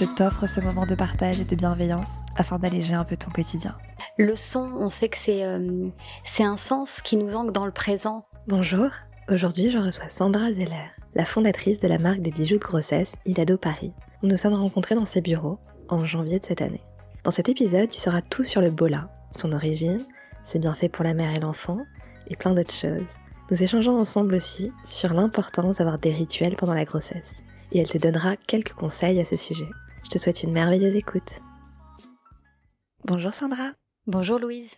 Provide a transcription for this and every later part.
je t'offre ce moment de partage et de bienveillance afin d'alléger un peu ton quotidien. Le son, on sait que c'est euh, c'est un sens qui nous ancre dans le présent. Bonjour, aujourd'hui je reçois Sandra Zeller, la fondatrice de la marque de bijoux de grossesse Ilado Paris. Nous nous sommes rencontrés dans ses bureaux en janvier de cette année. Dans cet épisode, tu sauras tout sur le bola, son origine, ses bienfaits pour la mère et l'enfant, et plein d'autres choses. Nous échangeons ensemble aussi sur l'importance d'avoir des rituels pendant la grossesse, et elle te donnera quelques conseils à ce sujet. Je te souhaite une merveilleuse écoute. Bonjour Sandra. Bonjour Louise.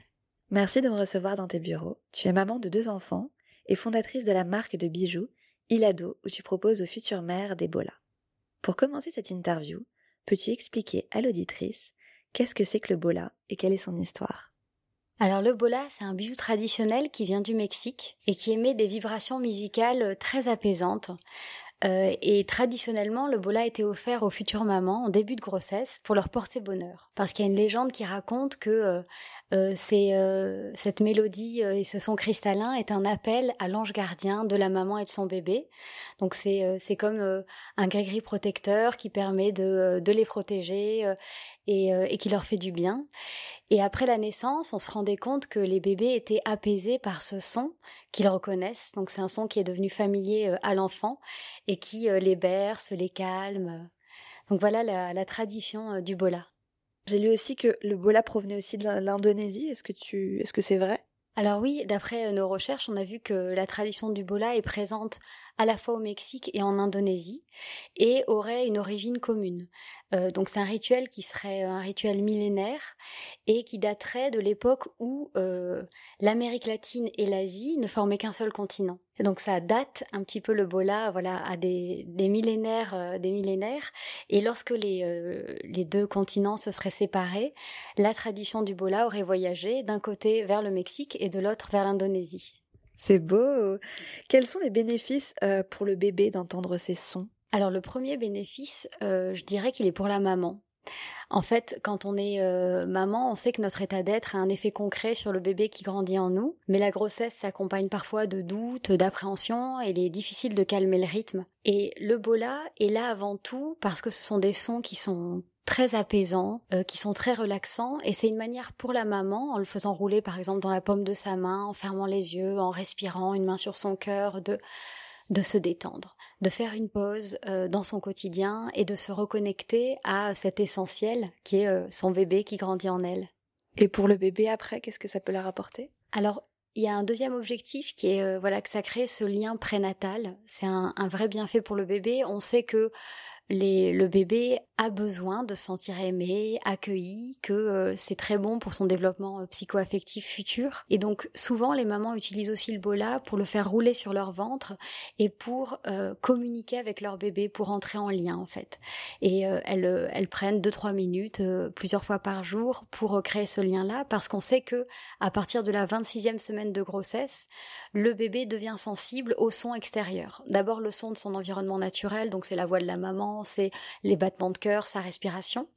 Merci de me recevoir dans tes bureaux. Tu es maman de deux enfants et fondatrice de la marque de bijoux Ilado où tu proposes aux futures mères des bolas. Pour commencer cette interview, peux-tu expliquer à l'auditrice qu'est-ce que c'est que le bola et quelle est son histoire? Alors le bola, c'est un bijou traditionnel qui vient du Mexique et qui émet des vibrations musicales très apaisantes. Euh, et traditionnellement, le bola était offert aux futures mamans en début de grossesse pour leur porter bonheur. Parce qu'il y a une légende qui raconte que euh, euh, euh, cette mélodie euh, et ce son cristallin est un appel à l'ange gardien de la maman et de son bébé. Donc c'est, c'est comme un gris-gris protecteur qui permet de, de les protéger et, et qui leur fait du bien. Et après la naissance, on se rendait compte que les bébés étaient apaisés par ce son qu'ils reconnaissent. Donc c'est un son qui est devenu familier à l'enfant et qui les berce, les calme. Donc voilà la, la tradition du bola. J'ai lu aussi que le bola provenait aussi de l'Indonésie. Est-ce que tu, est-ce que c'est vrai? Alors oui, d'après nos recherches, on a vu que la tradition du bola est présente à la fois au Mexique et en Indonésie, et aurait une origine commune. Euh, donc c'est un rituel qui serait un rituel millénaire et qui daterait de l'époque où euh, l'Amérique latine et l'Asie ne formaient qu'un seul continent. Et donc ça date un petit peu le bola, voilà, à des, millénaires, euh, des millénaires. Et lorsque les les deux continents se seraient séparés, la tradition du bola aurait voyagé d'un côté vers le Mexique et de l'autre vers l'Indonésie. C'est beau. Quels sont les bénéfices euh, pour le bébé d'entendre ces sons? Alors le premier bénéfice, euh, je dirais qu'il est pour la maman. En fait, quand on est euh, maman, on sait que notre état d'être a un effet concret sur le bébé qui grandit en nous, mais la grossesse s'accompagne parfois de doutes, d'appréhension, et il est difficile de calmer le rythme. Et le bola est là avant tout parce que ce sont des sons qui sont très apaisants, euh, qui sont très relaxants, et c'est une manière pour la maman, en le faisant rouler par exemple dans la paume de sa main, en fermant les yeux, en respirant, une main sur son cœur, de de se détendre, de faire une pause euh, dans son quotidien et de se reconnecter à cet essentiel qui est euh, son bébé qui grandit en elle. Et pour le bébé après, qu'est-ce que ça peut leur apporter? Alors, il y a un deuxième objectif qui est euh, voilà que ça crée ce lien prénatal. C'est un, un, vrai bienfait pour le bébé. On sait que le bébé a besoin de se sentir aimé, accueilli, que euh, c'est très bon pour son développement euh, psycho-affectif futur. Et donc souvent les mamans utilisent aussi le bola pour le faire rouler sur leur ventre et pour euh, communiquer avec leur bébé, pour entrer en lien en fait. Et elles, prennent deux trois minutes plusieurs fois par jour pour créer ce lien-là parce qu'on sait que à partir de la 26e semaine de grossesse, le bébé devient sensible au son extérieur. D'abord le son de son environnement naturel, donc c'est la voix de la maman, c'est les battements de cœur, sa respiration,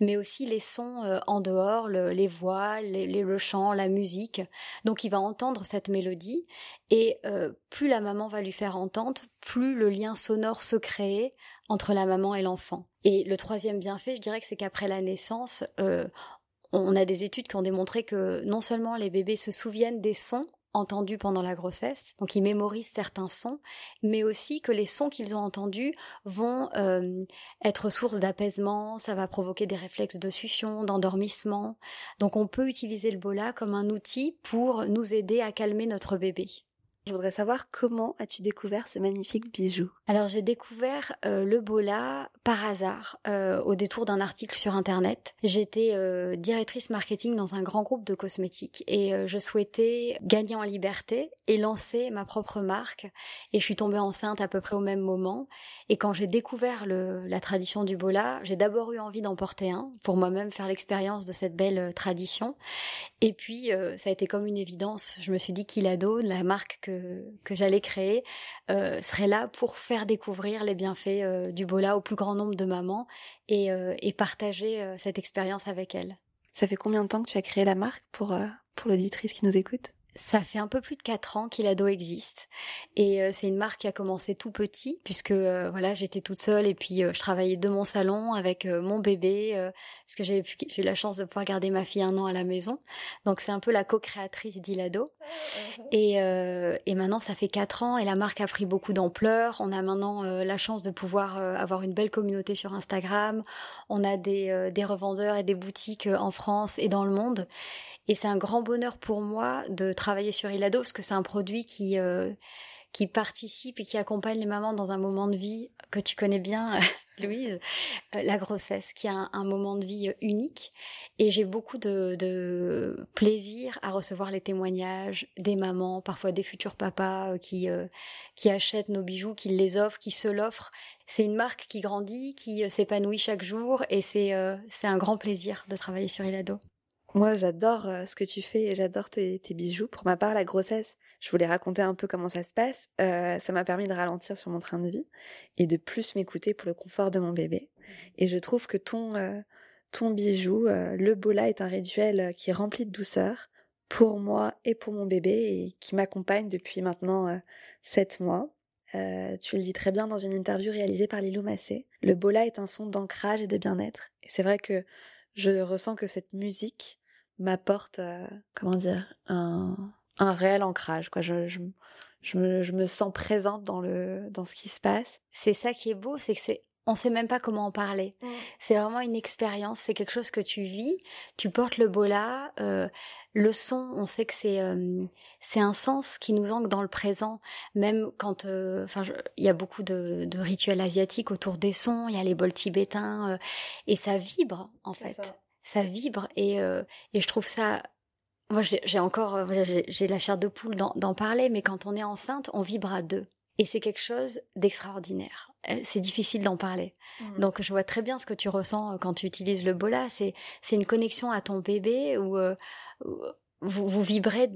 mais aussi les sons euh, en dehors, le, les voix, le chant, la musique. Donc il va entendre cette mélodie et euh, plus la maman va lui faire entendre, plus le lien sonore se crée entre la maman et l'enfant. Et le troisième bienfait, je dirais que c'est qu'après la naissance, euh, on a des études qui ont démontré que non seulement les bébés se souviennent des sons entendus pendant la grossesse, donc ils mémorisent certains sons, mais aussi que les sons qu'ils ont entendus vont euh, être source d'apaisement, ça va provoquer des réflexes de succion, d'endormissement. Donc on peut utiliser le bola comme un outil pour nous aider à calmer notre bébé. Je voudrais savoir comment as-tu découvert ce magnifique bijou? Alors j'ai découvert euh, le Bola par hasard euh, au détour d'un article sur internet. J'étais euh, directrice marketing dans un grand groupe de cosmétiques et je souhaitais gagner en liberté et lancer ma propre marque et je suis tombée enceinte à peu près au même moment et quand j'ai découvert la tradition du Bola, j'ai d'abord eu envie d'en porter un pour moi-même faire l'expérience de cette belle tradition et puis ça a été comme une évidence. Je me suis dit qu'Ilado, la marque que que, j'allais créer euh, serait là pour faire découvrir les bienfaits euh, du Bola au plus grand nombre de mamans et, euh, partager cette expérience avec elles. Ça fait combien de temps que tu as créé la marque pour, pour l'auditrice qui nous écoute? Ça fait un peu plus de quatre ans qu'Ilado existe. Et euh, c'est une marque qui a commencé tout petit puisque euh, voilà j'étais toute seule et puis euh, je travaillais de mon salon avec mon bébé parce que j'ai eu la chance de pouvoir garder ma fille un an à la maison. Donc c'est un peu la co-créatrice d'Ilado. Et, et maintenant ça fait quatre ans et la marque a pris beaucoup d'ampleur. On a maintenant la chance de pouvoir avoir une belle communauté sur Instagram. On a des, des revendeurs et des boutiques en France et dans le monde et c'est un grand bonheur pour moi de travailler sur Ilado parce que c'est un produit qui euh, qui participe et qui accompagne les mamans dans un moment de vie que tu connais bien, Louise, euh, la grossesse, qui a un, moment de vie unique. Et j'ai beaucoup de, de, plaisir à recevoir les témoignages des mamans, parfois des futurs papas euh, qui qui achètent nos bijoux, qui les offrent, qui se l'offrent. C'est une marque qui grandit, qui s'épanouit chaque jour, et c'est c'est un grand plaisir de travailler sur Ilado. Moi, j'adore euh, ce que tu fais et j'adore tes, bijoux. Pour ma part, la grossesse, je voulais raconter un peu comment ça se passe. Euh, ça m'a permis de ralentir sur mon train de vie et de plus m'écouter pour le confort de mon bébé. Et je trouve que ton, euh, ton bijou, le bola, est un rituel qui est rempli de douceur pour moi et pour mon bébé et qui m'accompagne depuis maintenant sept mois. tu le dis très bien dans une interview réalisée par Lilou Massé. Le bola est un son d'ancrage et de bien-être. Et c'est vrai que je ressens que cette musique m'apporte, euh, comment dire, un, un réel ancrage. Quoi. Je, je, je, me, je me sens présente dans, le, dans ce qui se passe. C'est ça qui est beau, c'est que c'est on sait même pas comment en parler. Mmh. C'est vraiment une expérience, c'est quelque chose que tu vis, tu portes le bola, euh, le son, on sait que c'est euh, c'est un sens qui nous ancre dans le présent, même quand, euh, enfin, il y a beaucoup de, de, rituels asiatiques autour des sons, il y a les bols tibétains euh, et ça vibre en fait ça vibre et, euh, et je trouve ça moi j'ai encore euh, j'ai la chair de poule d'en parler mais quand on est enceinte on vibre à deux et c'est quelque chose d'extraordinaire. Euh, c'est difficile d'en parler. Mmh. donc je vois très bien ce que tu ressens quand tu utilises le bola. C'est c'est une connexion à ton bébé où, vous, vous vibrez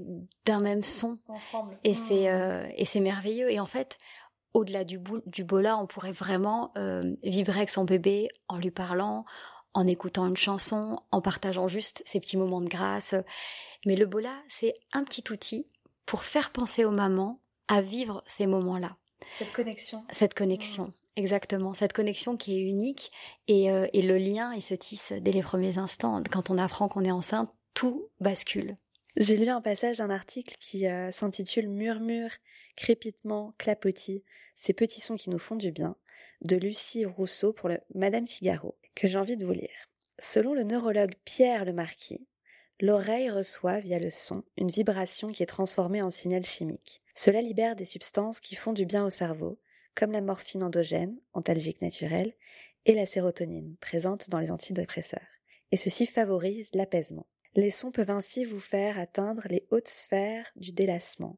d'un même son. Ensemble. Et c'est mmh. et c'est merveilleux. Et en fait au-delà du, du bola, on pourrait vraiment vibrer avec son bébé en lui parlant, en écoutant une chanson, en partageant juste ces petits moments de grâce. Mais le bola, c'est un petit outil pour faire penser aux mamans à vivre ces moments-là. Cette connexion. Cette connexion, mmh. exactement. Cette connexion qui est unique et, euh, et le lien, il se tisse dès les premiers instants. Quand on apprend qu'on est enceinte, tout bascule. J'ai lu un passage d'un article qui euh, s'intitule Murmure, crépitement, clapotis, ces petits sons qui nous font du bien, de Lucie Rousseau pour le Madame Figaro que j'ai envie de vous lire. Selon le neurologue Pierre le Marquis, l'oreille reçoit via le son une vibration qui est transformée en signal chimique. Cela libère des substances qui font du bien au cerveau, comme la morphine endogène, antalgique naturelle, et la sérotonine, présente dans les antidépresseurs. Et ceci favorise l'apaisement. Les sons peuvent ainsi vous faire atteindre les hautes sphères du délassement.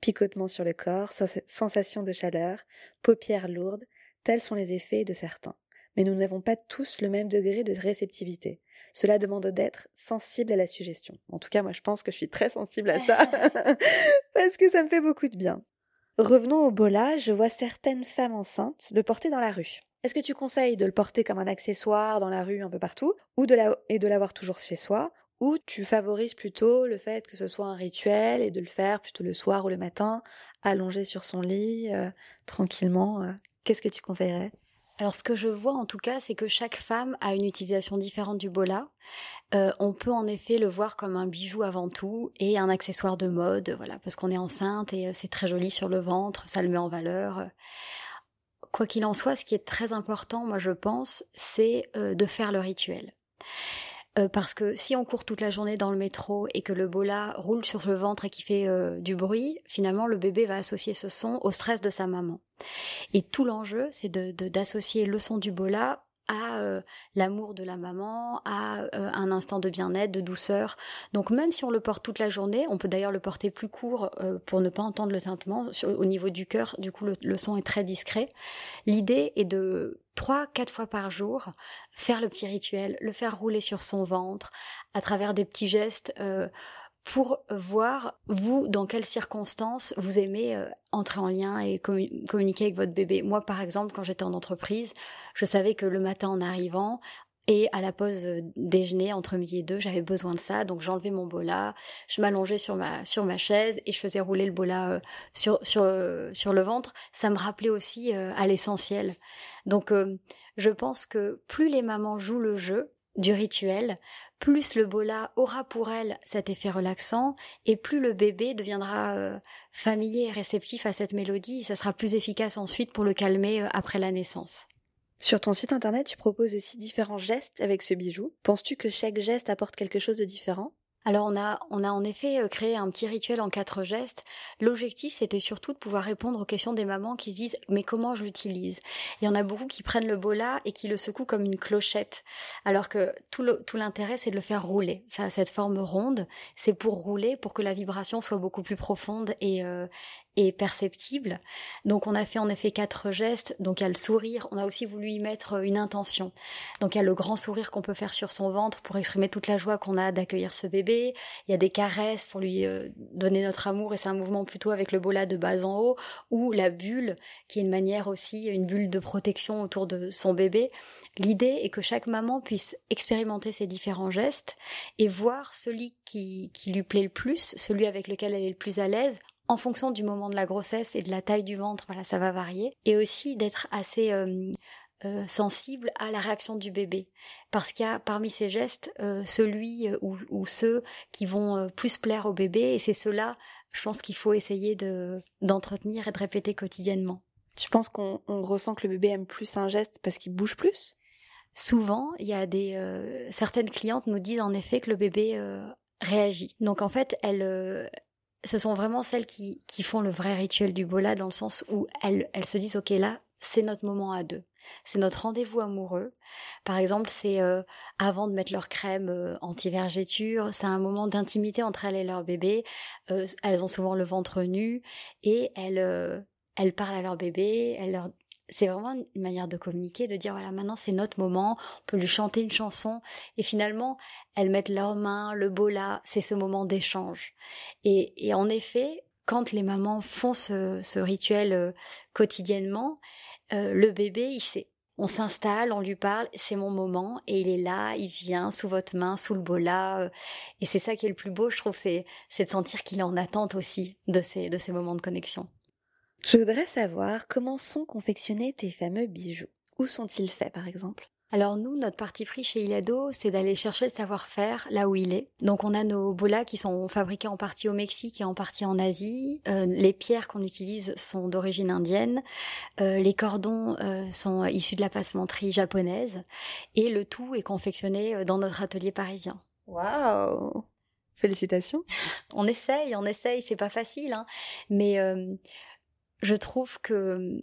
Picotement sur le corps, sensation de chaleur, paupières lourdes, tels sont les effets de certains mais nous n'avons pas tous le même degré de réceptivité. Cela demande d'être sensible à la suggestion. En tout cas, moi, je pense que je suis très sensible à ça, parce que ça me fait beaucoup de bien. Revenons au bola, je vois certaines femmes enceintes le porter dans la rue. Est-ce que tu conseilles de le porter comme un accessoire dans la rue un peu partout, ou de la... et de l'avoir toujours chez soi, ou tu favorises plutôt le fait que ce soit un rituel et de le faire plutôt le soir ou le matin, allongé sur son lit, euh, tranquillement euh, Qu'est-ce que tu conseillerais? Alors ce que je vois en tout cas, c'est que chaque femme a une utilisation différente du bola. Euh, on peut en effet le voir comme un bijou avant tout et un accessoire de mode, voilà, parce qu'on est enceinte et euh, c'est très joli sur le ventre, ça le met en valeur. Quoi qu'il en soit, ce qui est très important, moi je pense, c'est euh, de faire le rituel. Euh, parce que si on court toute la journée dans le métro et que le bola roule sur le ventre et qui fait euh, du bruit, finalement le bébé va associer ce son au stress de sa maman. Et tout l'enjeu, c'est d'associer le son du bola à l'amour de la maman, à un instant de bien-être, de douceur. Donc même si on le porte toute la journée, on peut d'ailleurs le porter plus court pour ne pas entendre le tintement au niveau du cœur. Du coup, le, son est très discret. L'idée est de trois, quatre fois par jour faire le petit rituel, le faire rouler sur son ventre à travers des petits gestes pour voir, vous, dans quelles circonstances vous aimez entrer en lien et communiquer avec votre bébé. Moi, par exemple, quand j'étais en entreprise, je savais que le matin en arrivant, et à la pause euh, déjeuner entre midi et deux, j'avais besoin de ça, donc j'enlevais mon bola, je m'allongeais sur ma sur ma chaise et je faisais rouler le bola euh, sur sur sur le ventre. Ça me rappelait aussi à l'essentiel. Donc je pense que plus les mamans jouent le jeu du rituel, plus le bola aura pour elle cet effet relaxant et plus le bébé deviendra euh, familier et réceptif à cette mélodie ça sera plus efficace ensuite pour le calmer euh, après la naissance. Sur ton site internet, tu proposes aussi différents gestes avec ce bijou. Penses-tu que chaque geste apporte quelque chose de différent? Alors on a, on a en effet euh, créé un petit rituel en quatre gestes. L'objectif c'était surtout de pouvoir répondre aux questions des mamans qui se disent mais comment je l'utilise? Il y en a beaucoup qui prennent le bola et qui le secouent comme une clochette, alors que tout l'intérêt c'est de le faire rouler. Ça cette forme ronde, c'est pour rouler, pour que la vibration soit beaucoup plus profonde et, euh, et perceptible. Donc on a fait en effet quatre gestes. Donc il y a le sourire, on a aussi voulu y mettre euh, une intention. Donc il y a le grand sourire qu'on peut faire sur son ventre pour exprimer toute la joie qu'on a d'accueillir ce bébé. Il y a des caresses pour lui euh, donner notre amour et c'est un mouvement plutôt avec le bola de bas en haut ou la bulle qui est une manière aussi, une bulle de protection autour de son bébé. L'idée est que chaque maman puisse expérimenter ces différents gestes et voir celui qui, qui lui plaît le plus, celui avec lequel elle est le plus à l'aise, en fonction du moment de la grossesse et de la taille du ventre, voilà, ça va varier. Et aussi d'être assez euh, euh, sensible à la réaction du bébé. Parce qu'il y a parmi ces gestes euh, celui ou, ceux qui vont plus plaire au bébé et c'est cela, je pense qu'il faut essayer de d'entretenir et de répéter quotidiennement. Tu penses qu'on ressent que le bébé aime plus un geste parce qu'il bouge plus? Souvent, il y a des certaines clientes nous disent en effet que le bébé réagit. Donc en fait, elles ce sont vraiment celles qui, qui font le vrai rituel du bola dans le sens où elles, elles se disent ok là c'est notre moment à deux c'est notre rendez-vous amoureux. Par exemple, c'est euh, avant de mettre leur crème euh, anti-vergéture, c'est un moment d'intimité entre elles et leur bébé. Euh, elles ont souvent le ventre nu et elles, elles parlent à leur bébé, elles leur c'est vraiment une manière de communiquer, de dire voilà maintenant c'est notre moment, on peut lui chanter une chanson et finalement elles mettent leurs mains, le bola, c'est ce moment d'échange. Et, en effet, quand les mamans font ce, rituel euh, quotidiennement, euh, le bébé il sait. On s'installe, on lui parle, c'est mon moment et il est là, il vient sous votre main, sous le bola. Euh, et c'est ça qui est le plus beau, je trouve, c'est de sentir qu'il est en attente aussi de ces, de ces moments de connexion. Je voudrais savoir comment sont confectionnés tes fameux bijoux. Où sont-ils faits, par exemple? Alors nous, notre parti pris chez Ilado, c'est d'aller chercher le savoir-faire là où il est. Donc on a nos bolas qui sont fabriqués en partie au Mexique et en partie en Asie. Euh, les pierres qu'on utilise sont d'origine indienne. Euh, les cordons euh, sont issus de la passementerie japonaise. Et le tout est confectionné dans notre atelier parisien. Waouh Félicitations. on essaye, on essaye, c'est pas facile, hein. mais je trouve que hum,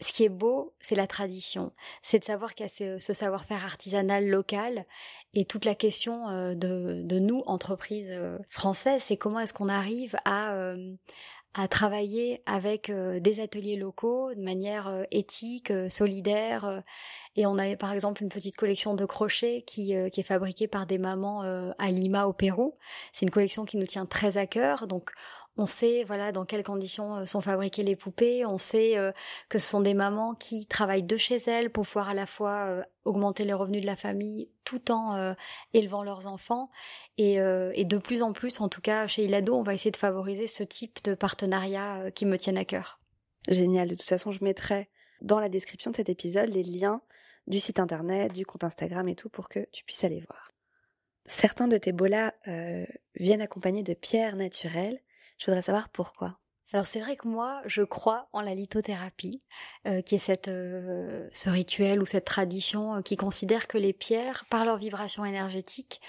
ce qui est beau, c'est la tradition. C'est de savoir qu'il y a ce, savoir-faire artisanal local. Et toute la question euh, de, nous, entreprises euh, françaises, c'est comment est-ce qu'on arrive à, à travailler avec euh, des ateliers locaux de manière éthique, solidaire. Et on a par exemple une petite collection de crochets qui, qui est fabriquée par des mamans à Lima au Pérou. C'est une collection qui nous tient très à cœur. Donc on sait voilà dans quelles conditions euh, sont fabriquées les poupées. On sait euh, que ce sont des mamans qui travaillent de chez elles pour pouvoir à la fois euh, augmenter les revenus de la famille tout en élevant leurs enfants. Et, de plus en plus, en tout cas chez Ilado, on va essayer de favoriser ce type de partenariat qui me tiennent à cœur. Génial. De toute façon, je mettrai dans la description de cet épisode les liens du site internet, du compte Instagram et tout pour que tu puisses aller voir. Certains de tes bolas viennent accompagnés de pierres naturelles. Je voudrais savoir pourquoi. Alors c'est vrai que moi, je crois en la lithothérapie, euh, qui est euh, ce rituel ou cette tradition euh, qui considère que les pierres, par leur vibration énergétique,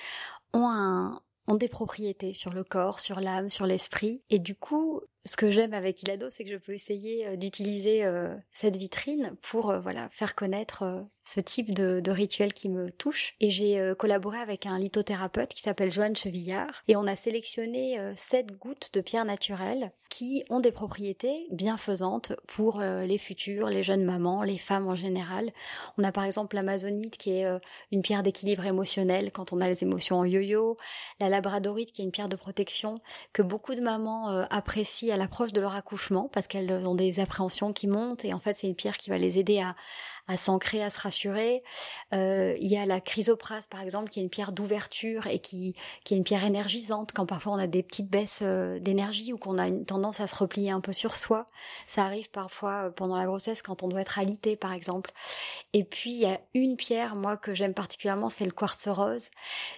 ont un, ont des propriétés sur le corps, sur l'âme, sur l'esprit. Et du coup, ce que j'aime avec Ilado, c'est que je peux essayer euh, d'utiliser euh, cette vitrine pour euh, voilà faire connaître ce type de, rituel qui me touche. Et j'ai collaboré avec un lithothérapeute qui s'appelle Joanne Chevillard et on a sélectionné sept gouttes de pierre naturelle qui ont des propriétés bienfaisantes pour les futurs, les jeunes mamans, les femmes en général. On a par exemple l'amazonite qui est une pierre d'équilibre émotionnel quand on a les émotions en yo-yo, la labradorite qui est une pierre de protection que beaucoup de mamans apprécient à l'approche de leur accouchement parce qu'elles ont des appréhensions qui montent et en fait c'est une pierre qui va les aider à, à s'ancrer, à se rassurer. Euh, il y a la chrysoprase, par exemple, qui est une pierre d'ouverture et qui, qui est une pierre énergisante quand parfois on a des petites baisses euh, d'énergie ou qu'on a une tendance à se replier un peu sur soi. Ça arrive parfois euh, pendant la grossesse quand on doit être alité, par exemple. Et puis, il y a une pierre, moi, que j'aime particulièrement, c'est le quartz rose.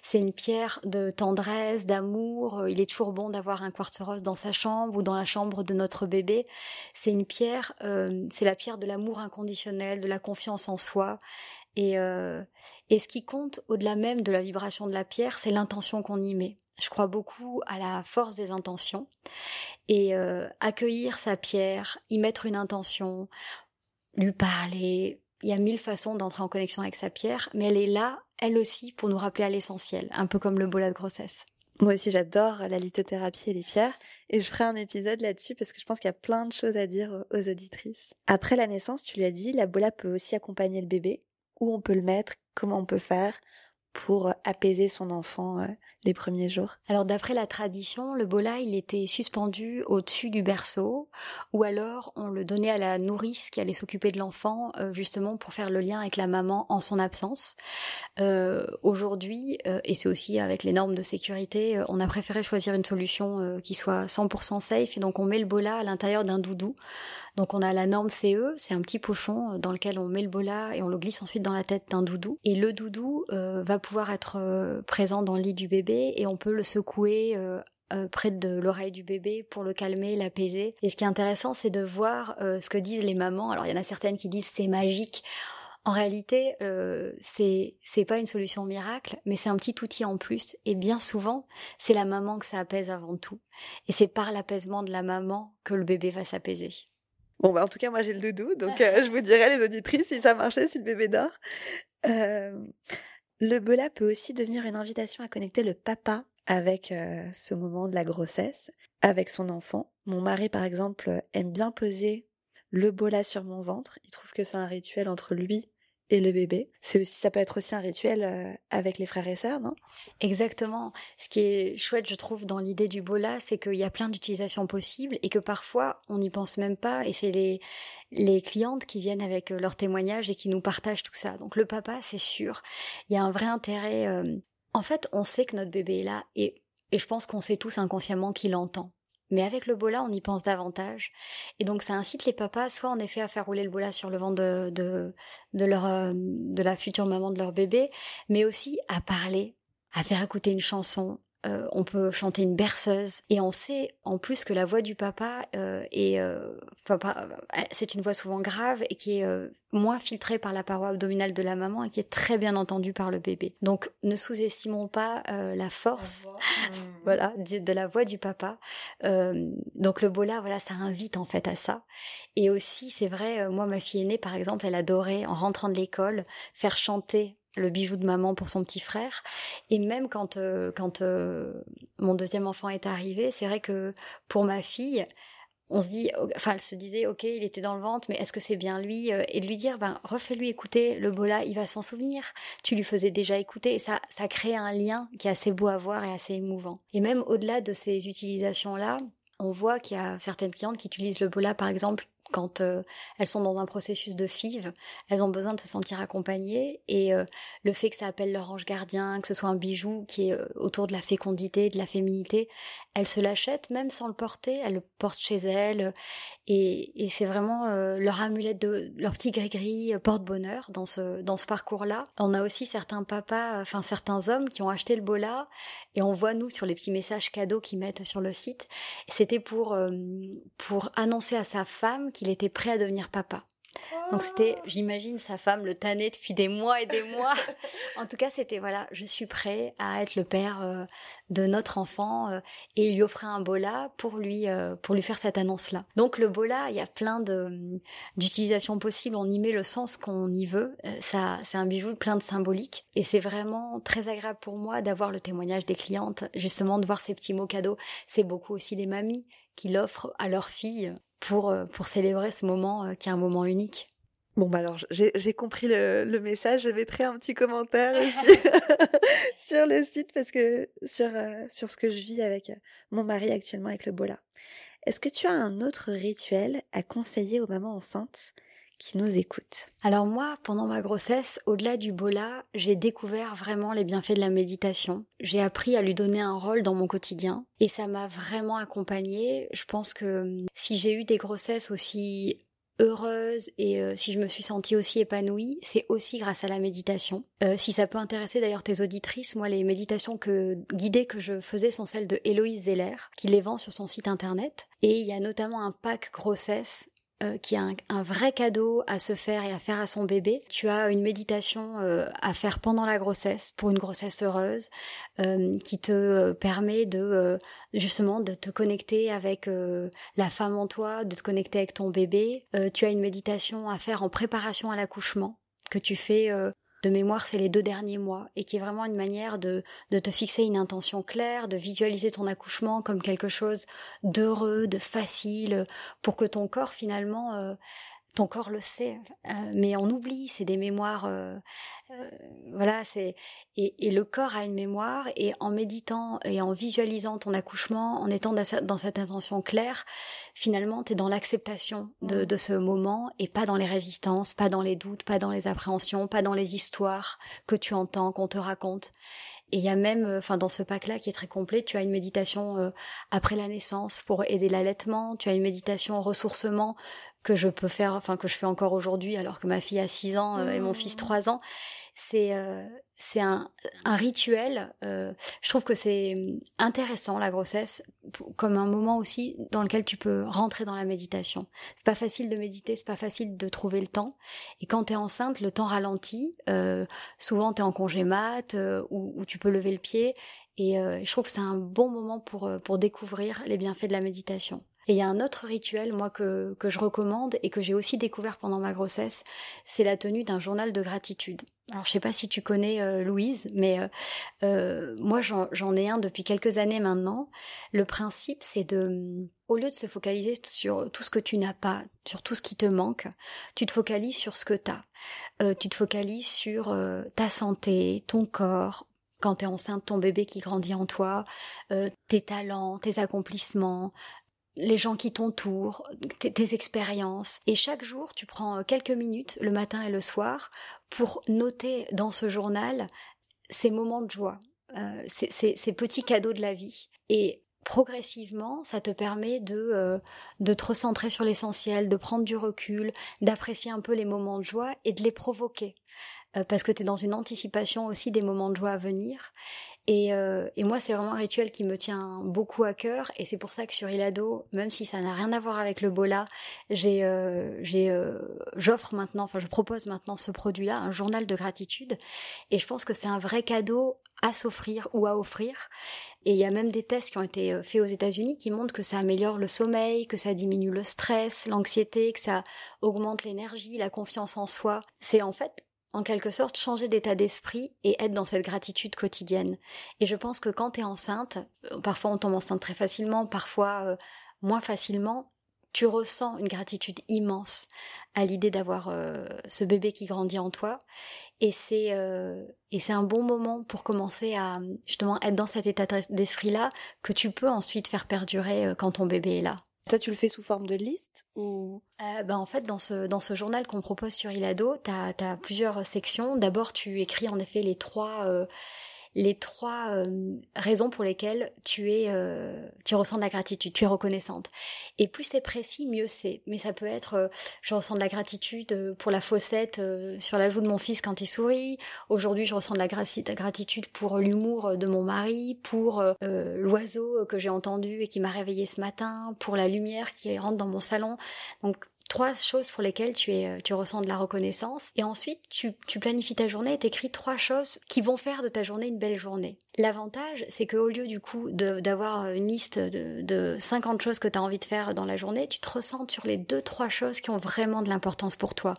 C'est une pierre de tendresse, d'amour. Il est toujours bon d'avoir un quartz rose dans sa chambre ou dans la chambre de notre bébé. C'est une pierre, c'est la pierre de l'amour inconditionnel, de la confiance en soi. Et, euh, et ce qui compte, au-delà même de la vibration de la pierre, c'est l'intention qu'on y met. Je crois beaucoup à la force des intentions. Et euh, accueillir sa pierre, y mettre une intention, lui parler. Il y a mille façons d'entrer en connexion avec sa pierre, mais elle est là, elle aussi, pour nous rappeler à l'essentiel, un peu comme le bola de grossesse. Moi aussi, j'adore la lithothérapie et les pierres, et je ferai un épisode là-dessus parce que je pense qu'il y a plein de choses à dire aux auditrices. Après la naissance, tu lui as dit, la bola peut aussi accompagner le bébé. Où on peut le mettre, comment on peut faire, pour apaiser son enfant euh, les premiers jours Alors d'après la tradition, le bola il était suspendu au-dessus du berceau ou alors on le donnait à la nourrice qui allait s'occuper de l'enfant euh, justement pour faire le lien avec la maman en son absence. Euh, Aujourd'hui, et c'est aussi avec les normes de sécurité, on a préféré choisir une solution qui soit 100% safe et donc on met le bola à l'intérieur d'un doudou. Donc on a la norme CE, c'est un petit pochon euh, dans lequel on met le bola et on le glisse ensuite dans la tête d'un doudou. Et le doudou euh, va pouvoir être euh, présent dans le lit du bébé et on peut le secouer près de l'oreille du bébé pour le calmer, l'apaiser. Et ce qui est intéressant, c'est de voir ce que disent les mamans. Alors il y en a certaines qui disent c'est magique. En réalité, c'est c'est pas une solution miracle, mais c'est un petit outil en plus. Et bien souvent, c'est la maman que ça apaise avant tout. Et c'est par l'apaisement de la maman que le bébé va s'apaiser. Bon, bah, en tout cas, moi, j'ai le doudou, donc euh, je vous dirai, les auditrices, si ça marchait, si le bébé dort. Euh, le bola peut aussi devenir une invitation à connecter le papa avec euh, ce moment de la grossesse, avec son enfant. Mon mari, par exemple, aime bien poser le bola sur mon ventre. Il trouve que c'est un rituel entre lui le bébé. C'est aussi, ça peut être aussi un rituel euh, avec les frères et sœurs, non? Exactement. Ce qui est chouette, je trouve, dans l'idée du bola, c'est qu'il y a plein d'utilisations possibles et que parfois on n'y pense même pas. Et c'est les les clientes qui viennent avec euh, leurs témoignages et qui nous partagent tout ça. Donc le papa, c'est sûr, il y a un vrai intérêt. Euh, en fait, on sait que notre bébé est là et et je pense qu'on sait tous inconsciemment qu'il entend. Mais avec le bola, on y pense davantage. Et donc, ça incite les papas, soit en effet à faire rouler le bola sur le ventre de, de, leur, euh, de la future maman de leur bébé, mais aussi à parler, à faire écouter une chanson, euh, on peut chanter une berceuse et on sait en plus que la voix du papa euh, est, euh, c'est une voix souvent grave et qui est moins filtrée par la paroi abdominale de la maman et qui est très bien entendue par le bébé. Donc ne sous-estimons pas la force, voilà, de, la voix du papa. donc le bola, voilà, ça invite en fait à ça. Et aussi, c'est vrai, moi ma fille aînée par exemple, elle adorait en rentrant de l'école faire chanter le bijou de maman pour son petit frère. Et même quand, euh, quand euh, mon deuxième enfant est arrivé, c'est vrai que pour ma fille, on se dit, enfin, elle se disait, ok, il était dans le ventre, mais est-ce que c'est bien lui euh, Et de lui dire, ben, refais-lui écouter le bola, il va s'en souvenir. Tu lui faisais déjà écouter. Ça, ça crée un lien qui est assez beau à voir et assez émouvant. Et même au-delà de ces utilisations-là, on voit qu'il y a certaines clientes qui utilisent le bola, par exemple, quand euh, elles sont dans un processus de FIV, elles ont besoin de se sentir accompagnées et euh, le fait que ça appelle leur ange gardien, que ce soit un bijou qui est euh, autour de la fécondité, de la féminité, elles se l'achètent même sans le porter, elles le portent chez elles et, et c'est vraiment leur amulette de leur petit gris-gris porte-bonheur dans ce dans ce parcours-là. On a aussi certains papas, enfin certains hommes qui ont acheté le bola et on voit nous sur les petits messages cadeaux qu'ils mettent sur le site, c'était pour pour annoncer à sa femme qu'il était prêt à devenir papa. Donc c'était, j'imagine, sa femme le tannait depuis des mois et des mois. en tout cas, c'était voilà, je suis prêt à être le père euh, de notre enfant euh, et il lui offrait un bola pour lui euh, pour lui faire cette annonce-là. Donc le bola, il y a plein de d'utilisations possibles. On y met le sens qu'on y veut. ça, c'est un bijou plein de symbolique et c'est vraiment très agréable pour moi d'avoir le témoignage des clientes, justement de voir ces petits mots cadeaux. C'est beaucoup aussi les mamies qui l'offrent à leurs filles pour, euh, pour célébrer ce moment euh, qui est un moment unique. Bon, bah alors, j'ai compris le, le, message. Je mettrai un petit commentaire aussi sur le site parce que sur, euh, sur ce que je vis avec mon mari actuellement avec le Bola. Est-ce que tu as un autre rituel à conseiller aux mamans enceintes? Qui nous écoutent. Alors moi, pendant ma grossesse, au-delà du bola, j'ai découvert vraiment les bienfaits de la méditation. J'ai appris à lui donner un rôle dans mon quotidien et ça m'a vraiment accompagnée. Je pense que hum, si j'ai eu des grossesses aussi heureuses et euh, si je me suis sentie aussi épanouie, c'est aussi grâce à la méditation. Euh, si ça peut intéresser d'ailleurs tes auditrices, moi les méditations que guidées que je faisais sont celles de Héloïse Zeller, qui les vend sur son site internet. Et il y a notamment un pack grossesse euh, qui a un, vrai cadeau à se faire et à faire à son bébé. Tu as une méditation euh, à faire pendant la grossesse pour une grossesse heureuse euh, qui te permet de justement de te connecter avec la femme en toi, de te connecter avec ton bébé. tu as une méditation à faire en préparation à l'accouchement que tu fais de mémoire, c'est les deux derniers mois, et qui est vraiment une manière de, de te fixer une intention claire, de visualiser ton accouchement comme quelque chose d'heureux, de facile, pour que ton corps finalement euh, ton corps le sait, euh, mais on oublie, c'est des mémoires, euh, euh, voilà, c'est et, le corps a une mémoire et en méditant et en visualisant ton accouchement, en étant dans cette intention claire, finalement, tu es dans l'acceptation de, de, ce moment et pas dans les résistances, pas dans les doutes, pas dans les appréhensions, pas dans les histoires que tu entends, qu'on te raconte. Et il y a même, euh, enfin dans ce pack-là qui est très complet, tu as une méditation euh, après la naissance pour aider l'allaitement, tu as une méditation ressourcement que je peux faire, enfin que je fais encore aujourd'hui alors que ma fille a 6 ans euh, et mon fils 3 ans c'est euh, c'est un, un rituel. Euh, je trouve que c'est intéressant la grossesse comme un moment aussi dans lequel tu peux rentrer dans la méditation. C'est pas facile de méditer, c'est pas facile de trouver le temps. Et quand tu es enceinte, le temps ralentit. Euh, souvent tu es en congé mat euh, où, tu peux lever le pied. Et je trouve que c'est un bon moment pour pour découvrir les bienfaits de la méditation. Et il y a un autre rituel, moi, que, que je recommande et que j'ai aussi découvert pendant ma grossesse, c'est la tenue d'un journal de gratitude. Alors, je sais pas si tu connais euh, Louise, mais euh, euh moi, j'en ai un depuis quelques années maintenant. Le principe, c'est de, au lieu de se focaliser sur tout ce que tu n'as pas, sur tout ce qui te manque, tu te focalises sur ce que tu as. Euh, tu te focalises sur ta santé, ton corps, quand tu es enceinte, ton bébé qui grandit en toi, euh, tes talents, tes accomplissements, les gens qui t'entourent, tes, expériences. Et chaque jour, tu prends euh, quelques minutes, le matin et le soir, pour noter dans ce journal ces moments de joie, euh, ces, petits cadeaux de la vie. Et progressivement, ça te permet de, euh, de te recentrer sur l'essentiel, de prendre du recul, d'apprécier un peu les moments de joie et de les provoquer. parce que tu es dans une anticipation aussi des moments de joie à venir. Et, euh, et, moi, c'est vraiment un rituel qui me tient beaucoup à cœur. Et c'est pour ça que sur Ilado, même si ça n'a rien à voir avec le Bola, j'ai, euh, j'ai, euh, j'offre maintenant, enfin, je propose maintenant ce produit-là, un journal de gratitude. Et je pense que c'est un vrai cadeau à s'offrir ou à offrir. Et il y a même des tests qui ont été euh, faits aux États-Unis qui montrent que ça améliore le sommeil, que ça diminue le stress, l'anxiété, que ça augmente l'énergie, la confiance en soi. C'est en fait en quelque sorte changer d'état d'esprit et être dans cette gratitude quotidienne. Et je pense que quand tu es enceinte, euh, parfois on tombe enceinte très facilement, parfois euh, moins facilement, tu ressens une gratitude immense à l'idée d'avoir euh, ce bébé qui grandit en toi. Et c'est et c'est un bon moment pour commencer à justement être dans cet état d'esprit là que tu peux ensuite faire perdurer quand ton bébé est là. Toi, tu le fais sous forme de liste ou? Euh, ben, En fait, dans ce, dans ce journal qu'on propose sur Ilado, tu as, plusieurs sections. D'abord, tu écris en effet les trois, euh, les trois euh, raisons pour lesquelles tu es, euh, tu ressens de la gratitude, tu es reconnaissante. Et plus c'est précis, mieux c'est. Mais ça peut être, euh, je ressens de la gratitude pour la fossette sur la joue de mon fils quand il sourit. Aujourd'hui, je ressens de la gratitude pour l'humour de mon mari, pour l'oiseau que j'ai entendu et qui m'a réveillé ce matin, pour la lumière qui rentre dans mon salon. Donc trois choses pour lesquelles tu, es, euh, tu ressens de la reconnaissance. Et ensuite, tu, tu planifies ta journée et t'écris trois choses qui vont faire de ta journée une belle journée. L'avantage, c'est qu'au lieu du coup d'avoir une liste de, de 50 choses que tu as envie de faire dans la journée, tu te ressens sur les deux, trois choses qui ont vraiment de l'importance pour toi.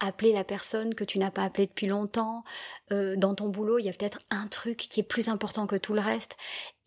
Appeler la personne que tu n'as pas appelée depuis longtemps. Euh, dans ton boulot, il y a peut-être un truc qui est plus important que tout le reste.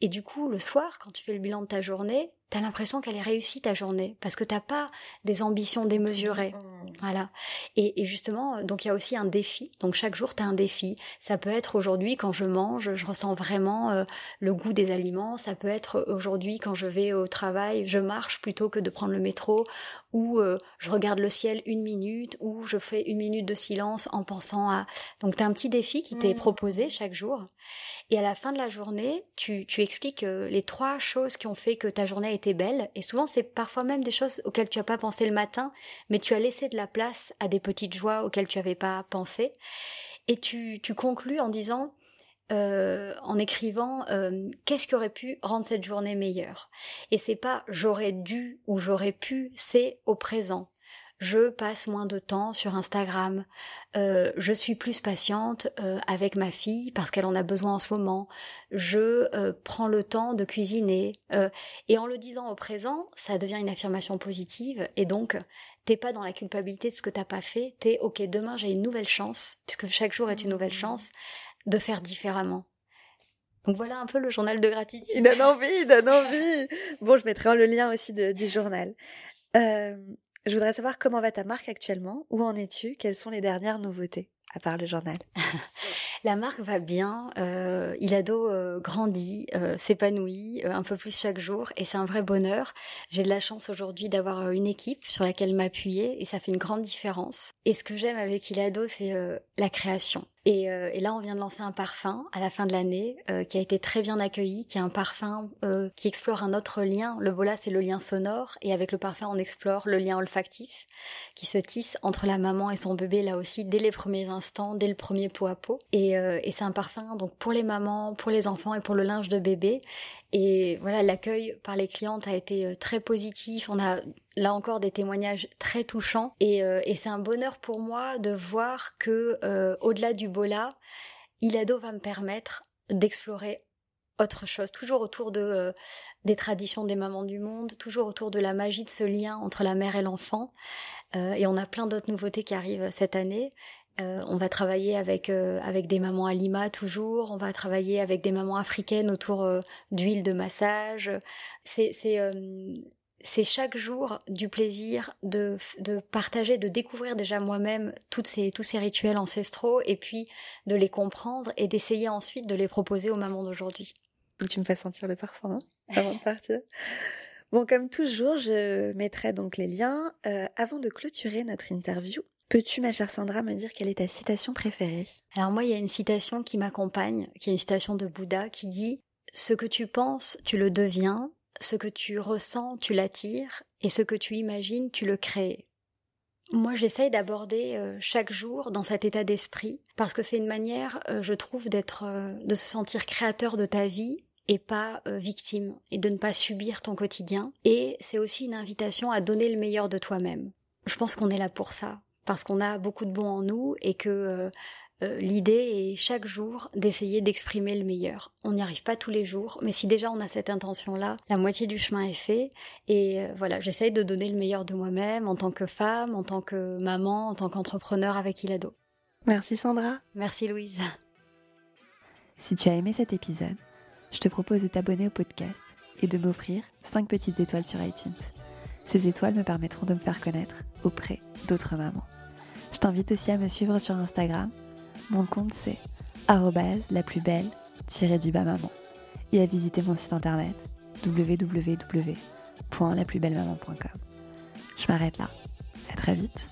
Et du coup, le soir, quand tu fais le bilan de ta journée, t'as l'impression qu'elle est réussie ta journée parce que t'as pas des ambitions démesurées. Mmh. Voilà. Et, justement, donc il y a aussi un défi. Donc chaque jour, tu as un défi. Ça peut être aujourd'hui quand je mange, je ressens vraiment euh, le goût des aliments. Ça peut être aujourd'hui quand je vais au travail, je marche plutôt que de prendre le métro ou euh, je regarde le ciel une minute ou je fais une minute de silence en pensant à... Donc tu as un petit défi qui t'est mmh. proposé chaque jour. Et à la fin de la journée, tu, tu expliques euh, les trois choses qui ont fait que ta journée a été belle. Et souvent, c'est parfois même des choses auxquelles tu n'as pas pensé le matin, mais tu as laissé de la place à des petites joies auxquelles tu n'avais pas pensé. Et tu, tu conclus en disant, euh, en écrivant euh, qu'est-ce qui aurait pu rendre cette journée meilleure? Et c'est pas j'aurais dû ou j'aurais pu, c'est au présent je passe moins de temps sur Instagram, euh, je suis plus patiente euh, avec ma fille parce qu'elle en a besoin en ce moment, je euh, prends le temps de cuisiner. et en le disant au présent, ça devient une affirmation positive et donc t'es pas dans la culpabilité de ce que t'as pas fait, t'es ok demain j'ai une nouvelle chance, puisque chaque jour est une nouvelle mmh. chance, de faire différemment. Donc voilà un peu le journal de gratitude. Il donne envie, il donne envie. Bon, je mettrai le lien aussi du journal. Euh, je voudrais savoir comment va ta marque actuellement, où en es-tu, quelles sont les dernières nouveautés, à part le journal? La marque va bien, euh, Ilado euh, grandit, euh, s'épanouit euh, un peu plus chaque jour et c'est un vrai bonheur. J'ai de la chance aujourd'hui d'avoir une équipe sur laquelle m'appuyer et ça fait une grande différence. Et ce que j'aime avec Ilado, c'est la création. Et, euh, et, là, on vient de lancer un parfum à la fin de l'année euh, qui a été très bien accueilli, qui est un parfum euh, qui explore un autre lien. Le bola, c'est le lien sonore, et avec le parfum, on explore le lien olfactif qui se tisse entre la maman et son bébé là aussi dès les premiers instants, dès le premier pot à pot. Et, et c'est un parfum donc pour les mamans, pour les enfants et pour le linge de bébé. Et voilà, l'accueil par les clientes a été euh, très positif. On a là encore des témoignages très touchants. Et, euh, et c'est un bonheur pour moi de voir que euh, au-delà du bola, Ilado va me permettre d'explorer autre chose, toujours autour de des traditions des mamans du monde, toujours autour de la magie de ce lien entre la mère et l'enfant. et on a plein d'autres nouveautés qui arrivent cette année. Euh, on va travailler avec euh, avec des mamans à Lima toujours. On va travailler avec des mamans africaines autour euh, d'huile de massage. C'est c'est c'est chaque jour du plaisir de, de partager, de découvrir déjà moi-même toutes ces, tous ces rituels ancestraux et puis de les comprendre et d'essayer ensuite de les proposer aux mamans d'aujourd'hui. Tu me fais sentir le parfum hein, avant de partir. Bon, comme toujours, je mettrai donc les liens. avant de clôturer notre interview, Peux-tu, ma chère Sandra, me dire quelle est ta citation préférée? Alors moi, il y a une citation qui m'accompagne, qui est une citation de Bouddha, qui dit ⁇ Ce que tu penses, tu le deviens, ce que tu ressens, tu l'attires, et ce que tu imagines, tu le crées. ⁇ Moi, j'essaye d'aborder euh, chaque jour dans cet état d'esprit, parce que c'est une manière, euh, je trouve, d'être, euh, de se sentir créateur de ta vie et pas victime, et de ne pas subir ton quotidien. Et c'est aussi une invitation à donner le meilleur de toi-même. Je pense qu'on est là pour ça parce qu'on a beaucoup de bon en nous et que euh, l'idée est chaque jour d'essayer d'exprimer le meilleur. On n'y arrive pas tous les jours, mais si déjà on a cette intention-là, la moitié du chemin est fait. Et euh, voilà, j'essaye de donner le meilleur de moi-même en tant que femme, en tant que maman, en tant qu'entrepreneur avec Ilado. Merci Sandra. Merci Louise. Si tu as aimé cet épisode, je te propose de t'abonner au podcast et de m'offrir 5 petites étoiles sur iTunes. Ces étoiles me permettront de me faire connaître auprès d'autres mamans. Je t'invite aussi à me suivre sur Instagram. Mon compte c'est la plus belle du bas maman et à visiter mon site internet www.la www.laplusbellemaman.com. Je m'arrête là. À très vite.